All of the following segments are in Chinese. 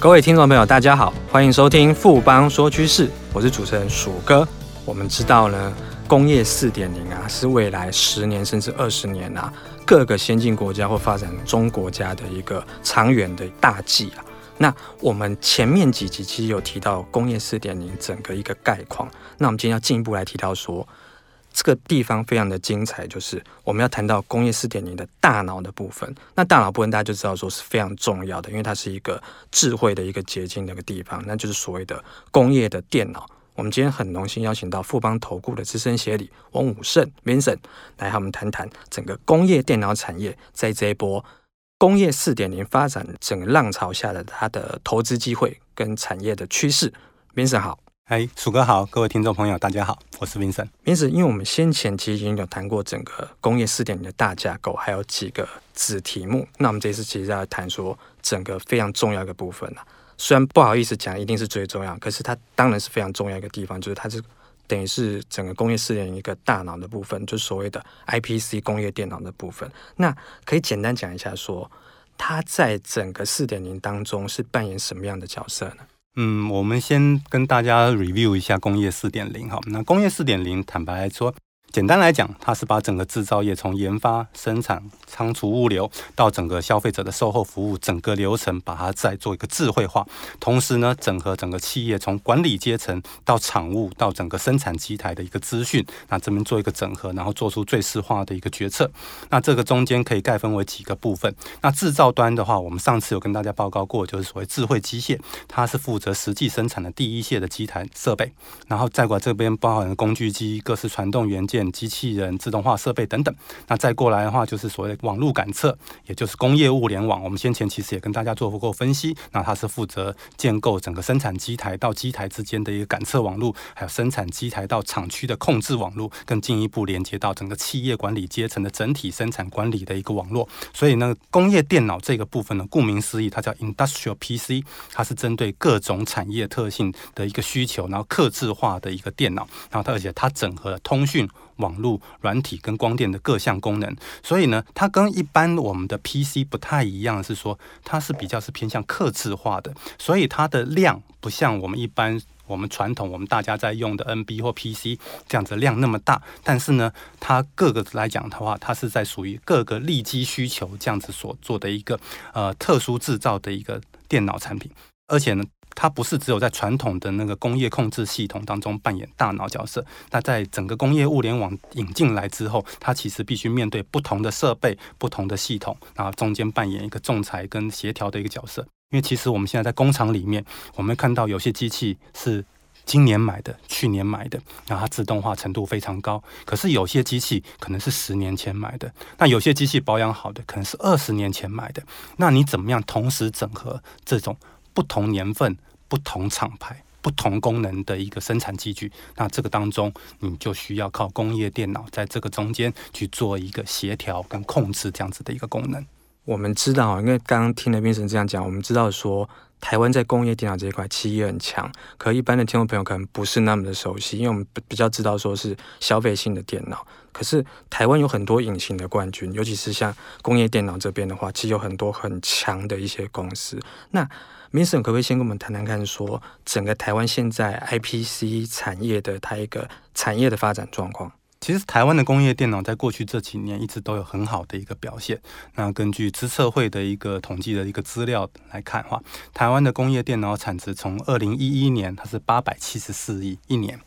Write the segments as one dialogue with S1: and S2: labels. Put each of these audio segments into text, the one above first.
S1: 各位听众朋友，大家好，欢迎收听富邦说趋势，我是主持人鼠哥。我们知道呢，工业四点零啊，是未来十年甚至二十年啊，各个先进国家或发展中国家的一个长远的大计啊。那我们前面几集其实有提到工业四点零整个一个概况，那我们今天要进一步来提到说。这个地方非常的精彩，就是我们要谈到工业四点零的大脑的部分。那大脑部分大家就知道说是非常重要的，因为它是一个智慧的一个结晶的一个地方，那就是所谓的工业的电脑。我们今天很荣幸邀请到富邦投顾的资深协理王武胜 Vincent 来和我们谈谈整个工业电脑产业在这一波工业四点零发展整个浪潮下的它的投资机会跟产业的趋势。Vincent 好。
S2: 哎，鼠哥好，各位听众朋友，大家好，我是 Vincent。
S1: Vincent，因为我们先前其实已经有谈过整个工业四点零的大架构，还有几个子题目。那我们这次其实要谈说整个非常重要的部分啊，虽然不好意思讲，一定是最重要，可是它当然是非常重要一个地方，就是它是等于是整个工业四点零一个大脑的部分，就是所谓的 IPC 工业电脑的部分。那可以简单讲一下，说它在整个四点零当中是扮演什么样的角色呢？
S2: 嗯，我们先跟大家 review 一下工业四点零哈。那工业四点零，坦白来说。简单来讲，它是把整个制造业从研发、生产、仓储、物流到整个消费者的售后服务整个流程，把它再做一个智慧化。同时呢，整合整个企业从管理阶层到厂务到整个生产机台的一个资讯，那这边做一个整合，然后做出最适化的一个决策。那这个中间可以概分为几个部分。那制造端的话，我们上次有跟大家报告过，就是所谓智慧机械，它是负责实际生产的第一线的机台设备，然后再过这边包含工具机、各式传动元件。机器人、自动化设备等等，那再过来的话，就是所谓的网络感测，也就是工业物联网。我们先前其实也跟大家做过分析，那它是负责建构整个生产机台到机台之间的一个感测网络，还有生产机台到厂区的控制网络，更进一步连接到整个企业管理阶层的整体生产管理的一个网络。所以呢，工业电脑这个部分呢，顾名思义，它叫 Industrial PC，它是针对各种产业特性的一个需求，然后刻制化的一个电脑，然后它而且它整合了通讯。网络、软体跟光电的各项功能，所以呢，它跟一般我们的 PC 不太一样，是说它是比较是偏向客制化的，所以它的量不像我们一般我们传统我们大家在用的 NB 或 PC 这样子量那么大，但是呢，它各个来讲的话，它是在属于各个利基需求这样子所做的一个呃特殊制造的一个电脑产品，而且呢。它不是只有在传统的那个工业控制系统当中扮演大脑角色，那在整个工业物联网引进来之后，它其实必须面对不同的设备、不同的系统，然后中间扮演一个仲裁跟协调的一个角色。因为其实我们现在在工厂里面，我们看到有些机器是今年买的、去年买的，然后它自动化程度非常高；可是有些机器可能是十年前买的，那有些机器保养好的可能是二十年前买的。那你怎么样同时整合这种？不同年份、不同厂牌、不同功能的一个生产机具，那这个当中你就需要靠工业电脑在这个中间去做一个协调跟控制这样子的一个功能。
S1: 我们知道，因为刚刚听了边神这样讲，我们知道说台湾在工业电脑这一块其实也很强，可一般的听众朋友可能不是那么的熟悉，因为我们比较知道说是消费性的电脑。可是台湾有很多隐形的冠军，尤其是像工业电脑这边的话，其实有很多很强的一些公司。那 msn 可不可以先跟我们谈谈看，说整个台湾现在 IPC 产业的它一个产业的发展状况？
S2: 其实台湾的工业电脑在过去这几年一直都有很好的一个表现。那根据资策会的一个统计的一个资料来看的话，台湾的工业电脑产值从二零一一年它是八百七十四亿一年，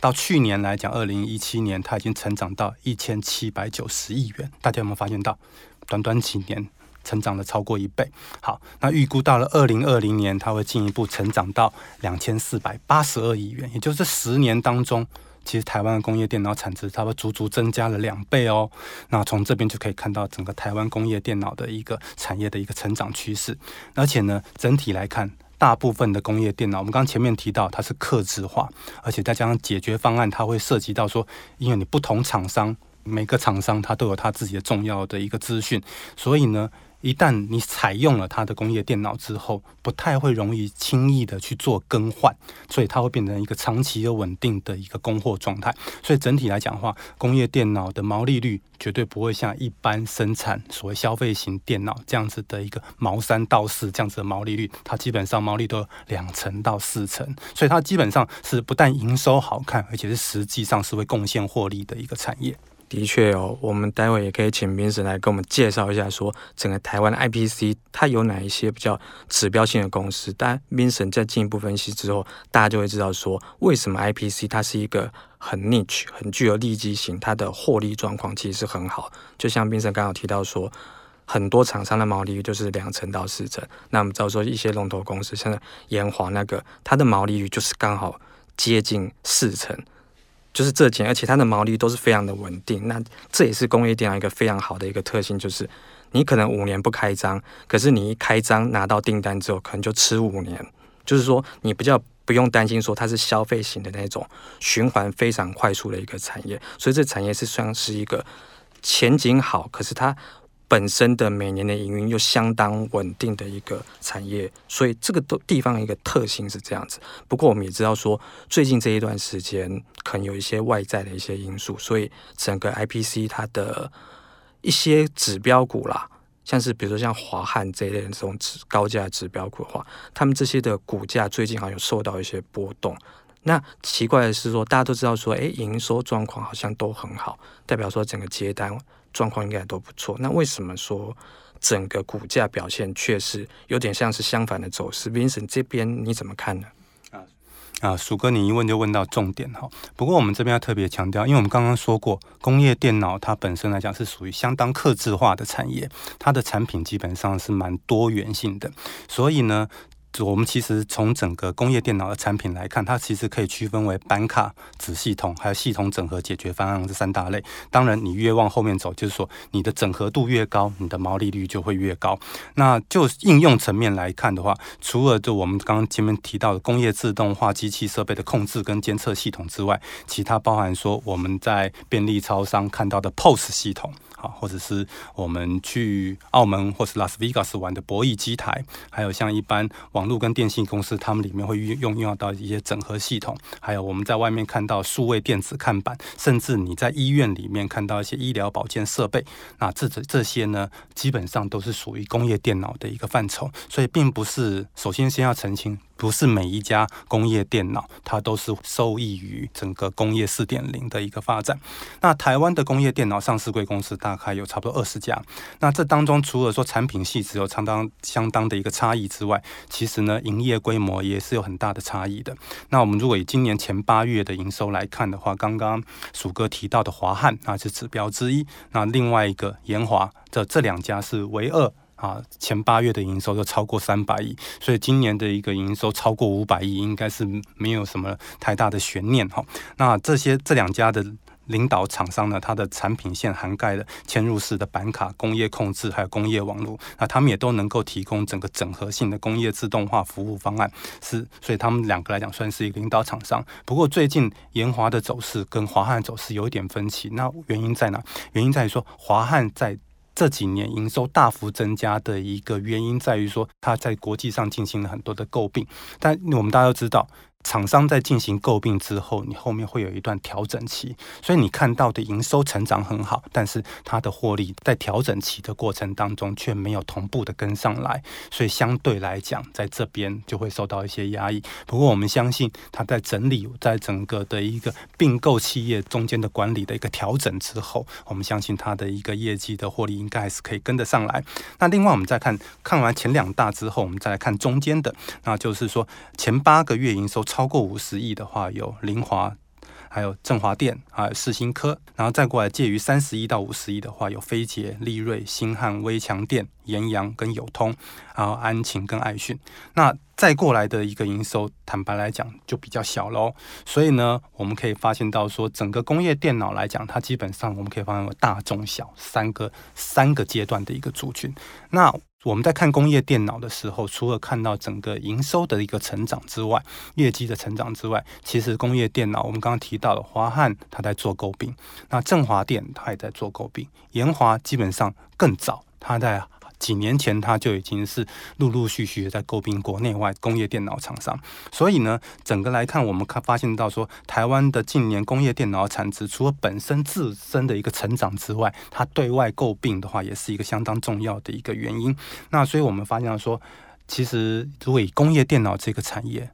S2: 到去年来讲二零一七年它已经成长到一千七百九十亿元。大家有没有发现到，短短几年？成长了超过一倍。好，那预估到了二零二零年，它会进一步成长到两千四百八十二亿元。也就是十年当中，其实台湾的工业电脑产值差不多足足增加了两倍哦。那从这边就可以看到整个台湾工业电脑的一个产业的一个成长趋势。而且呢，整体来看，大部分的工业电脑，我们刚刚前面提到它是客制化，而且再加上解决方案，它会涉及到说，因为你不同厂商，每个厂商它都有它自己的重要的一个资讯，所以呢。一旦你采用了它的工业电脑之后，不太会容易轻易的去做更换，所以它会变成一个长期又稳定的一个供货状态。所以整体来讲的话，工业电脑的毛利率绝对不会像一般生产所谓消费型电脑这样子的一个毛三到四这样子的毛利率，它基本上毛利都两成到四成，所以它基本上是不但营收好看，而且是实际上是会贡献获利的一个产业。
S1: 的确哦，我们待会也可以请 Vincent 来跟我们介绍一下，说整个台湾的 IPC 它有哪一些比较指标性的公司。但 Vincent 在进一步分析之后，大家就会知道说，为什么 IPC 它是一个很 niche、很具有利基型，它的获利状况其实是很好。就像 Vincent 刚刚提到说，很多厂商的毛利率就是两成到四成。那我们知道说，一些龙头公司，像研华那个，它的毛利率就是刚好接近四成。就是这钱，而且它的毛利都是非常的稳定。那这也是工业电脑一个非常好的一个特性，就是你可能五年不开张，可是你一开张拿到订单之后，可能就吃五年。就是说，你比较不用担心说它是消费型的那种循环非常快速的一个产业。所以这产业是算是一个前景好，可是它。本身的每年的营运又相当稳定的一个产业，所以这个都地方一个特性是这样子。不过我们也知道说，最近这一段时间可能有一些外在的一些因素，所以整个 IPC 它的一些指标股啦，像是比如说像华汉这一类的这种指高价指标股的话，他们这些的股价最近好像有受到一些波动。那奇怪的是说，大家都知道说，哎，营收状况好像都很好，代表说整个接单。状况应该都不错，那为什么说整个股价表现却是有点像是相反的走势？Vincent 这边你怎么看呢？
S2: 啊啊，鼠哥，你一问就问到重点哈。不过我们这边要特别强调，因为我们刚刚说过，工业电脑它本身来讲是属于相当克制化的产业，它的产品基本上是蛮多元性的，所以呢。我们其实从整个工业电脑的产品来看，它其实可以区分为板卡、子系统还有系统整合解决方案这三大类。当然，你越往后面走，就是说你的整合度越高，你的毛利率就会越高。那就应用层面来看的话，除了就我们刚刚前面提到的工业自动化机器设备的控制跟监测系统之外，其他包含说我们在便利超商看到的 POS 系统。好，或者是我们去澳门或是拉斯维加斯玩的博弈机台，还有像一般网络跟电信公司，他们里面会运用用到一些整合系统，还有我们在外面看到数位电子看板，甚至你在医院里面看到一些医疗保健设备，那这这这些呢，基本上都是属于工业电脑的一个范畴，所以并不是，首先先要澄清。不是每一家工业电脑，它都是受益于整个工业四点零的一个发展。那台湾的工业电脑上市柜公司大概有差不多二十家。那这当中，除了说产品系只有相当相当的一个差异之外，其实呢，营业规模也是有很大的差异的。那我们如果以今年前八月的营收来看的话，刚刚鼠哥提到的华汉那是指标之一，那另外一个研华，这这两家是唯二。啊，前八月的营收就超过三百亿，所以今年的一个营收超过五百亿，应该是没有什么太大的悬念哈。那这些这两家的领导厂商呢，它的产品线涵盖了嵌入式的板卡、工业控制，还有工业网络，那他们也都能够提供整个整合性的工业自动化服务方案，是，所以他们两个来讲算是一个领导厂商。不过最近研华的走势跟华汉走势有一点分歧，那原因在哪？原因在于说华汉在。这几年营收大幅增加的一个原因在于说，它在国际上进行了很多的诟病，但我们大家都知道。厂商在进行购并之后，你后面会有一段调整期，所以你看到的营收成长很好，但是它的获利在调整期的过程当中却没有同步的跟上来，所以相对来讲，在这边就会受到一些压抑。不过我们相信，它在整理在整个的一个并购企业中间的管理的一个调整之后，我们相信它的一个业绩的获利应该还是可以跟得上来。那另外我们再看看完前两大之后，我们再来看中间的，那就是说前八个月营收。超超过五十亿的话，有凌华，还有振华电，还有世新科，然后再过来介于三十亿到五十亿的话，有飞捷、立瑞、新汉、威强电、延阳跟友通，然后安勤跟爱讯。那再过来的一个营收，坦白来讲就比较小喽。所以呢，我们可以发现到说，整个工业电脑来讲，它基本上我们可以发现为大中小三个三个阶段的一个族群。那我们在看工业电脑的时候，除了看到整个营收的一个成长之外，业绩的成长之外，其实工业电脑我们刚刚提到的华汉，它在做购并，那振华电它也在做购并，延华基本上更早，它在几年前它就已经是陆陆续续的在购并国内外工业电脑厂商。所以呢，整个来看，我们看发现到说，台湾的近年工业电脑产值，除了本身自身的一个成长之外，它对外购并的话，也是一个相当重要的一个原因。那所以我们发现到说，其实如果以工业电脑这个产业，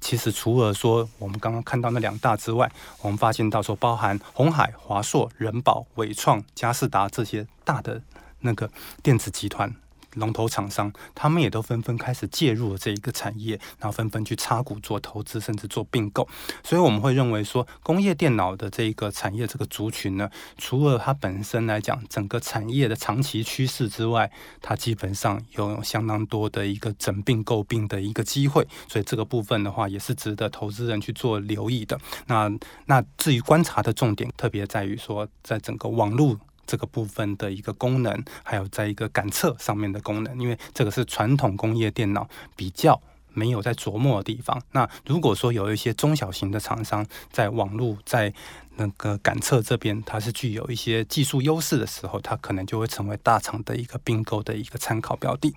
S2: 其实除了说我们刚刚看到那两大之外，我们发现到说，包含鸿海、华硕、人保、伟创、佳士达这些大的那个电子集团。龙头厂商，他们也都纷纷开始介入了这一个产业，然后纷纷去插股做投资，甚至做并购。所以我们会认为说，工业电脑的这一个产业这个族群呢，除了它本身来讲整个产业的长期趋势之外，它基本上有相当多的一个整并购并的一个机会。所以这个部分的话，也是值得投资人去做留意的。那那至于观察的重点，特别在于说，在整个网络。这个部分的一个功能，还有在一个感测上面的功能，因为这个是传统工业电脑比较没有在琢磨的地方。那如果说有一些中小型的厂商在网络在那个感测这边，它是具有一些技术优势的时候，它可能就会成为大厂的一个并购的一个参考标的。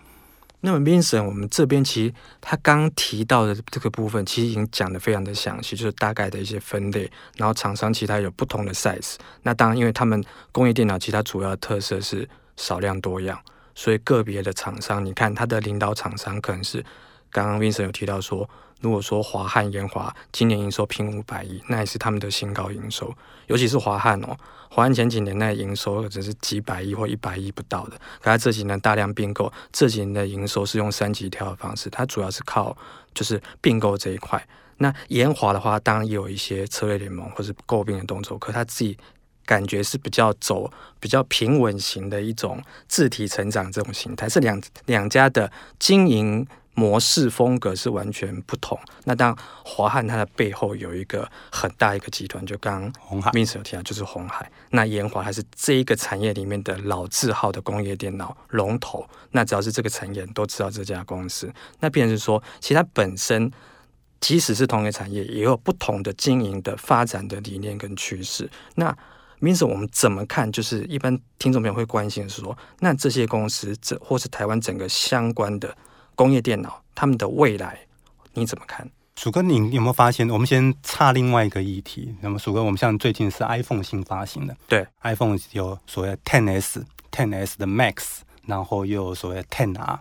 S1: 那么，Vincent，我们这边其实他刚提到的这个部分，其实已经讲的非常的详细，就是大概的一些分类，然后厂商其他有不同的 size。那当然，因为他们工业电脑其他主要特色是少量多样，所以个别的厂商，你看它的领导厂商可能是刚刚 Vincent 有提到说。如果说华汉研华今年营收拼五百亿，那也是他们的新高营收。尤其是华汉哦，华汉前几年那营收只是几百亿或一百亿不到的，可它这几年大量并购，这几年的营收是用三级跳的方式，它主要是靠就是并购这一块。那研华的话，当然也有一些策略联盟或是购并的动作，可他自己感觉是比较走比较平稳型的一种自体成长这种形态，是两两家的经营。模式风格是完全不同。那当华汉它的背后有一个很大一个集团，就刚刚鸿海 Vincent 有提到，就是红海。那研华还是这一个产业里面的老字号的工业电脑龙头。那只要是这个产业，都知道这家公司。那便是说，其实它本身即使是同一个产业，也有不同的经营的发展的理念跟趋势。那 Vincent 我们怎么看？就是一般听众朋友会关心的是说，那这些公司，这或是台湾整个相关的。工业电脑，他们的未来你怎么看？
S2: 鼠哥，你有没有发现？我们先插另外一个议题。那么，鼠哥，我们像最近是 iPhone 新发行的，
S1: 对
S2: ，iPhone 有所谓 10s、10s 的 Max，然后又有所谓 10R。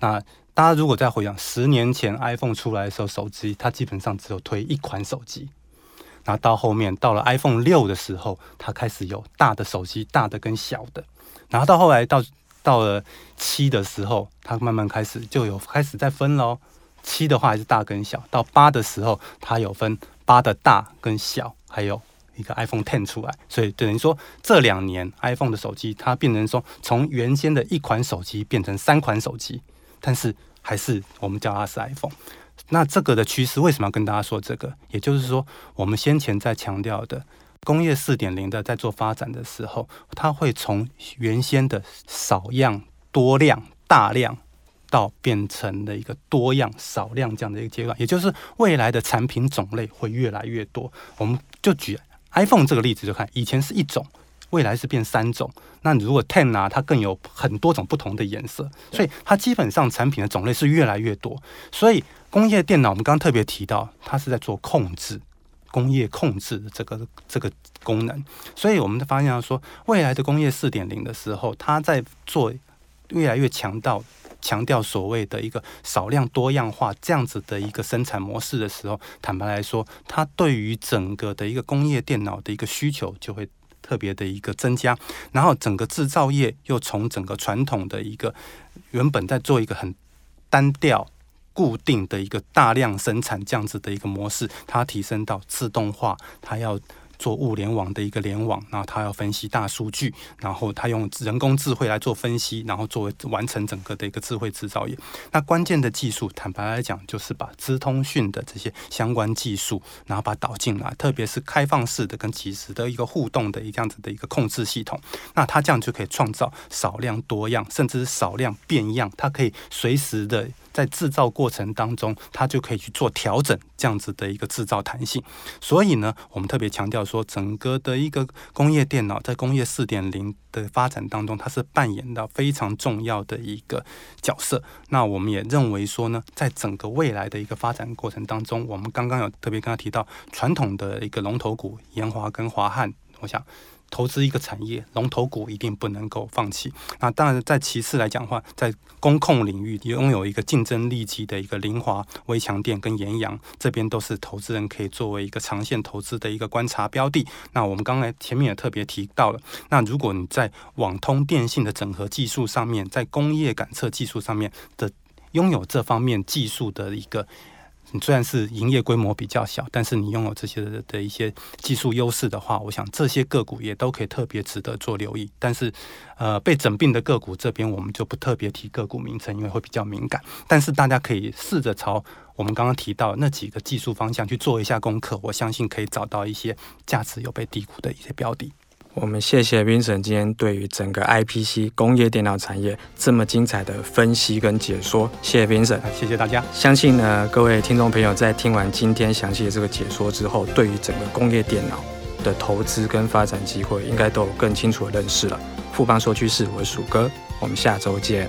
S2: 那大家如果再回想十年前 iPhone 出来的时候，手机它基本上只有推一款手机。然后到后面到了 iPhone 六的时候，它开始有大的手机，大的跟小的。然后到后来到到了七的时候，它慢慢开始就有开始在分喽。七的话还是大跟小，到八的时候，它有分八的大跟小，还有一个 iPhone Ten 出来。所以等于说这两年 iPhone 的手机，它变成说从原先的一款手机变成三款手机，但是还是我们叫它是 iPhone。那这个的趋势为什么要跟大家说这个？也就是说，我们先前在强调的。工业四点零的在做发展的时候，它会从原先的少样多量大量，到变成了一个多样少量这样的一个阶段，也就是未来的产品种类会越来越多。我们就举 iPhone 这个例子，就看以前是一种，未来是变三种。那如果 Ten 啊，它更有很多种不同的颜色，所以它基本上产品的种类是越来越多。所以工业电脑，我们刚刚特别提到，它是在做控制。工业控制的这个这个功能，所以我们发现说，未来的工业四点零的时候，它在做越来越强调强调所谓的一个少量多样化这样子的一个生产模式的时候，坦白来说，它对于整个的一个工业电脑的一个需求就会特别的一个增加，然后整个制造业又从整个传统的一个原本在做一个很单调。固定的一个大量生产这样子的一个模式，它提升到自动化，它要做物联网的一个联网，然后它要分析大数据，然后它用人工智慧来做分析，然后作为完成整个的一个智慧制造业。那关键的技术，坦白来讲，就是把资通讯的这些相关技术，然后把它导进来，特别是开放式的跟即时的一个互动的一这样子的一个控制系统。那它这样就可以创造少量多样，甚至是少量变样，它可以随时的。在制造过程当中，它就可以去做调整，这样子的一个制造弹性。所以呢，我们特别强调说，整个的一个工业电脑在工业四点零的发展当中，它是扮演到非常重要的一个角色。那我们也认为说呢，在整个未来的一个发展过程当中，我们刚刚有特别刚才提到传统的一个龙头股延华跟华汉，我想。投资一个产业龙头股一定不能够放弃。那当然，在其次来讲的话，在工控领域拥有一个竞争力级的一个凌华、微强电跟岩阳，这边都是投资人可以作为一个长线投资的一个观察标的。那我们刚才前面也特别提到了，那如果你在网通电信的整合技术上面，在工业感测技术上面的拥有这方面技术的一个。你虽然是营业规模比较小，但是你拥有这些的一些技术优势的话，我想这些个股也都可以特别值得做留意。但是，呃，被整并的个股这边我们就不特别提个股名称，因为会比较敏感。但是大家可以试着朝我们刚刚提到那几个技术方向去做一下功课，我相信可以找到一些价值有被低估的一些标的。
S1: 我们谢谢 Vincent 今天对于整个 IPC 工业电脑产业这么精彩的分析跟解说，谢谢 Vincent，
S2: 谢谢大家。
S1: 相信呢，各位听众朋友在听完今天详细的这个解说之后，对于整个工业电脑的投资跟发展机会，应该都有更清楚的认识了。富邦说趋势，我是鼠哥，我们下周见。